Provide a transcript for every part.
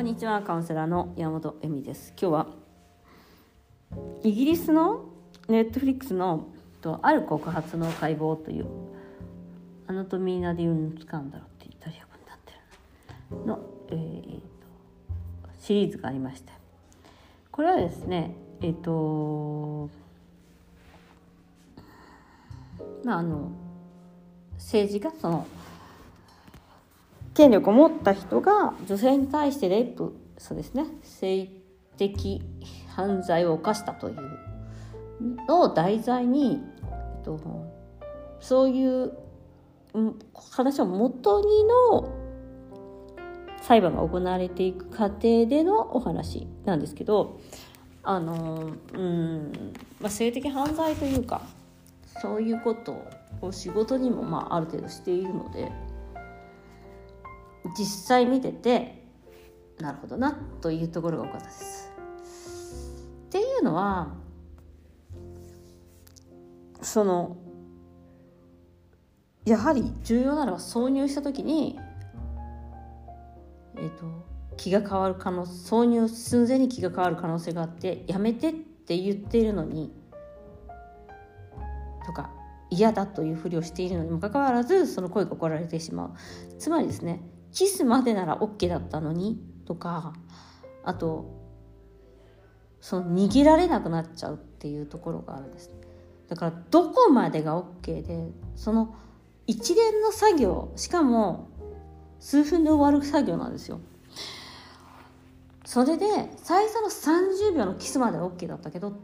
こんにちはカウンセラーの山本恵美です。今日はイギリスのネットフリックスのとある告発の解剖というアナトミーナ・ディウン・スカンダルってイタリア語になってるの、えー、とシリーズがありまして。これはですねえっ、とまああの政治がその権力を持った人が女性に対してレイプそうですね性的犯罪を犯したというのを題材に、えっと、そういう話をもとにの裁判が行われていく過程でのお話なんですけどあのうん、まあ、性的犯罪というかそういうことを仕事にもまあある程度しているので実際見ててなるほどなというところが多かったです。っていうのはそのやはり重要なのは挿入した時にえっ、ー、と気が変わる可能挿入寸前に気が変わる可能性があってやめてって言っているのにとか嫌だというふりをしているのにもかかわらずその声が怒られてしまうつまりですねキスまでなら OK だったのにとかあとその逃げられなくなっちゃうっていうところがあるんです。だからどこまでが OK でその一連の作業しかも数分で終わる作業なんですよ。それで最初の30秒のキスまでは OK だったけど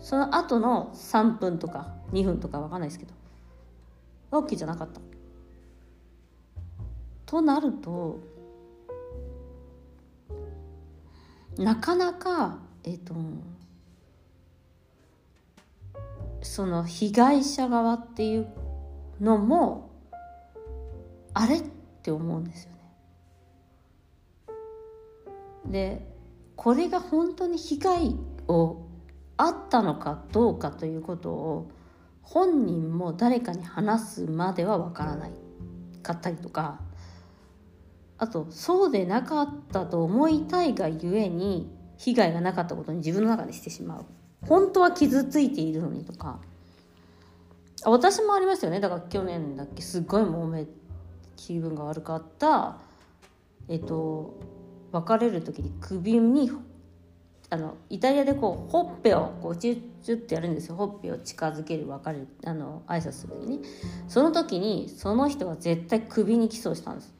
その後の3分とか2分とか分かんないですけど OK じゃなかった。となるとなかなかえっ、とその被害者側っていうのもあれって思うんですよね。でこれが本当に被害をあったのかどうかということを本人も誰かに話すまではわからないかったりとかあとそうでなかったと思いたいがゆえに被害がなかったことに自分の中でしてしまう。本当は傷ついているのにとか。私もありましたよね。だから去年だっけ。すっごいもめ気分が悪かった。えっと別れる時に首にあのイタリアでこうほっぺをこうチュッチュッてやるんですよ。ほっぺを近づける別れるあの挨拶する時に。その時にその人は絶対首にキスをしたんです。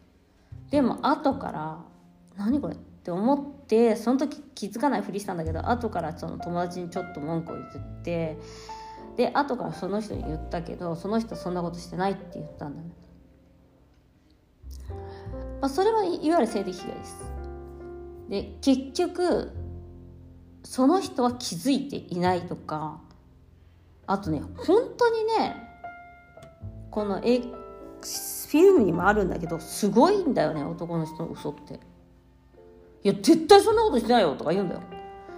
でも後から何これって思ってその時気づかないふりしたんだけど後からその友達にちょっと文句を言ってで後からその人に言ったけどその人そんなことしてないって言ったんだね、まあ、それはいわゆる性的被害です。で結局その人は気づいていないとかあとね本当にねこのフィルムにもあるんだけどすごいんだよね男の人の嘘って。いや絶対そんなことしてないよとか言うんだよ。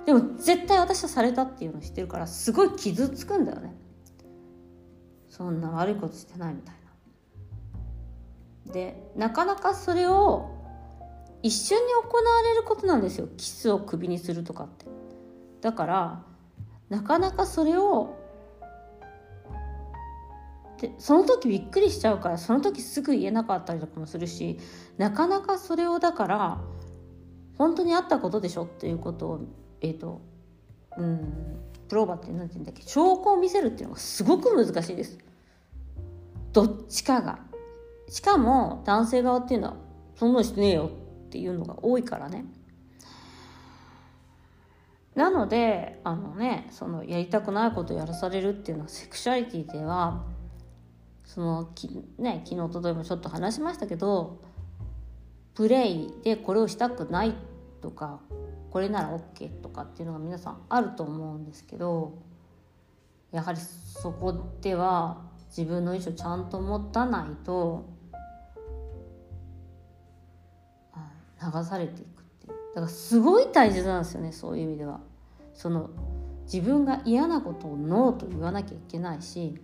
でも絶対私はされたっていうのを知ってるからすごい傷つくんだよね。そんな悪いことしてないみたいな。でなかなかそれを一緒に行われることなんですよ。キスを首にするとかって。だからなかなかそれをでその時びっくりしちゃうからその時すぐ言えなかったりとかもするしなかなかそれをだから本当にあったことでしょっていうことをえっ、ー、とうんプローバーって何て言うんだっけ証拠を見せるっていうのがすごく難しいです。どっちかが。しかも男性側っていうのはそんなのしてねえよっていうのが多いからね。なのであのねそのやりたくないことをやらされるっていうのはセクシュアリティではそのき、ね、昨日おとといもちょっと話しましたけどプレイでこれをしたくないとかこれなら OK とかっていうのが皆さんあると思うんですけどやはりそこでは自分の意思をちゃんと持たないと流されていくっていうだからすごい大切なんですよねそういう意味では。その自分が嫌なことをノーと言わなきゃいけないし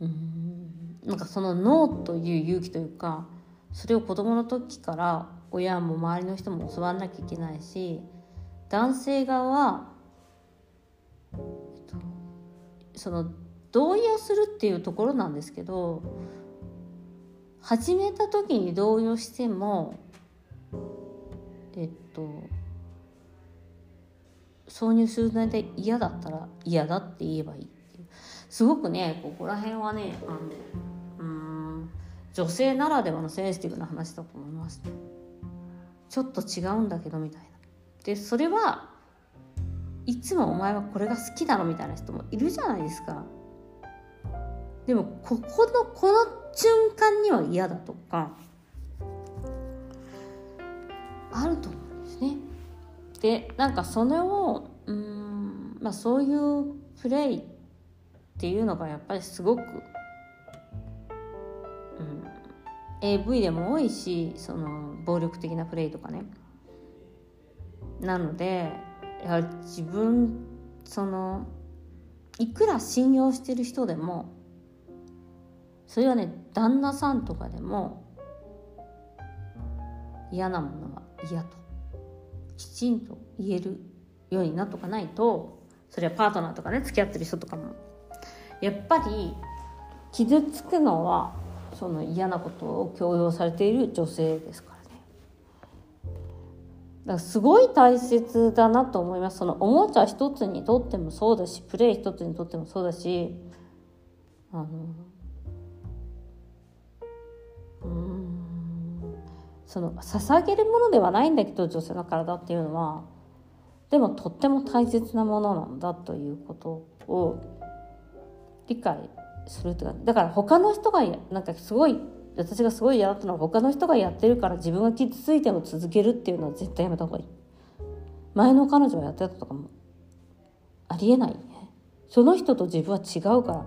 うん。なんかそのノーという勇気というかそれを子供の時から親も周りの人も教わんなきゃいけないし男性側は、えっと、その同意をするっていうところなんですけど始めた時に同意をしてもえっと挿入するので嫌だったら嫌だって言えばいい。すごくねここら辺はねあのうん女性ならではのセンシティブな話だと思います、ちょっと違うんだけどみたいな。でそれはいつもお前はこれが好きだろみたいな人もいるじゃないですか。でもここのこの瞬間には嫌だとかあると思うんですね。でなんかそれをうんまあそういうプレイっっていうのがやっぱりすごく、うん、AV でも多いしその暴力的なプレイとかね。なのでやはり自分そのいくら信用してる人でもそれはね旦那さんとかでも嫌なものは嫌ときちんと言えるようになっとかないとそれはパートナーとかね付き合ってる人とかもやっぱり傷つくのはその嫌なことを強要されている女性ですからね。だからすごい大切だなと思います。そのおもちゃ一つにとってもそうだしプレイ一つにとってもそうだしあのその捧げるものではないんだけど女性の体っていうのは。でもとっても大切なものなんだということを理解するとかだから他の人がなんかすごい私がすごい嫌だったのは他の人がやってるから自分が傷ついても続けるっていうのは絶対やめた方がいい。前の彼女がやってたとかもありえないね。その人と自分は違うから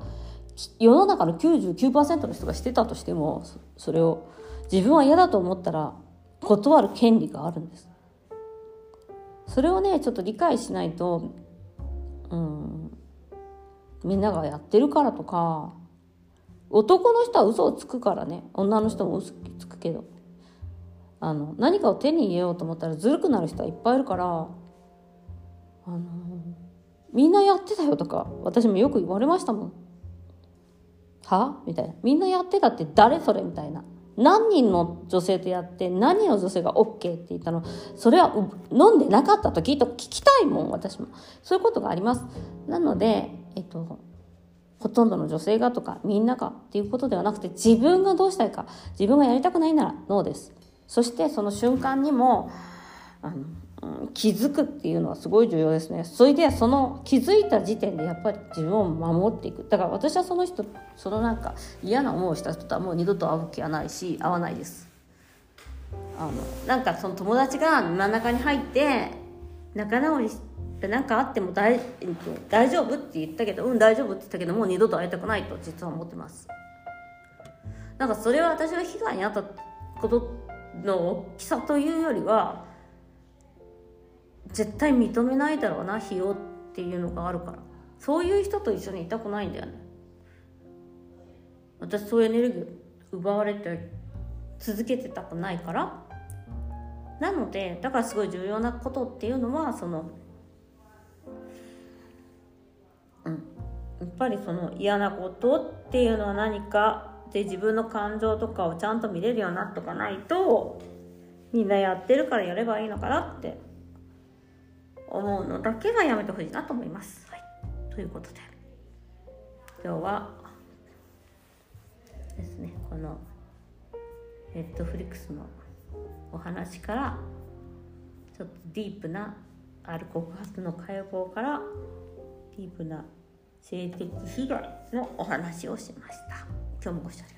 世の中の99%の人がしてたとしてもそれを自分は嫌だと思ったら断る権利があるんです。それをねちょっと理解しないとうんみんながやってるからとか男の人は嘘をつくからね。女の人も嘘つくけど。あの何かを手に入れようと思ったらずるくなる人はいっぱいいるからあのみんなやってたよとか私もよく言われましたもん。は？みたいな。みんなやってたって誰それみたいな。何人の女性とやって何人の女性が OK って言ったの。それは飲んでなかった時と聞きたいもん私も。そういうことがあります。なのでえっとほとんどの女性がとかみんながっていうことではなくて自分がどうしたいか自分がやりたくないならノーです。そしてその瞬間にもあの気づくっていうのはすごい重要ですね。それでその気づいた時点でやっぱり自分を守っていく。だから私はその人そのなんか嫌な思いをした人とはもう二度と会う気はないし会わないです。あのなんかその友達が真ん中に入って仲直りしてで何かあっても大大丈夫って言ったけどうん大丈夫って言ったけどもう二度と会いたくないと実は思ってます。なんかそれは私が被害に遭ったことの大きさというよりは絶対認めないだろうな費用っていうのがあるから。そういう人と一緒にいたくないんだよね。私そういうエネルギー奪われて続けてたくないから。なのでだからすごい重要なことっていうのはそのやっぱりその嫌なことっていうのは何かで自分の感情とかをちゃんと見れるようになっとかないとみんなやってるからやればいいのかなって思うのだけはやめてほしいなと思います。はい、ということで今日はですねこのネットフリックスのお話からちょっとディープなある告発の解剖からディープな性的被害のお話をしました。今日もご視聴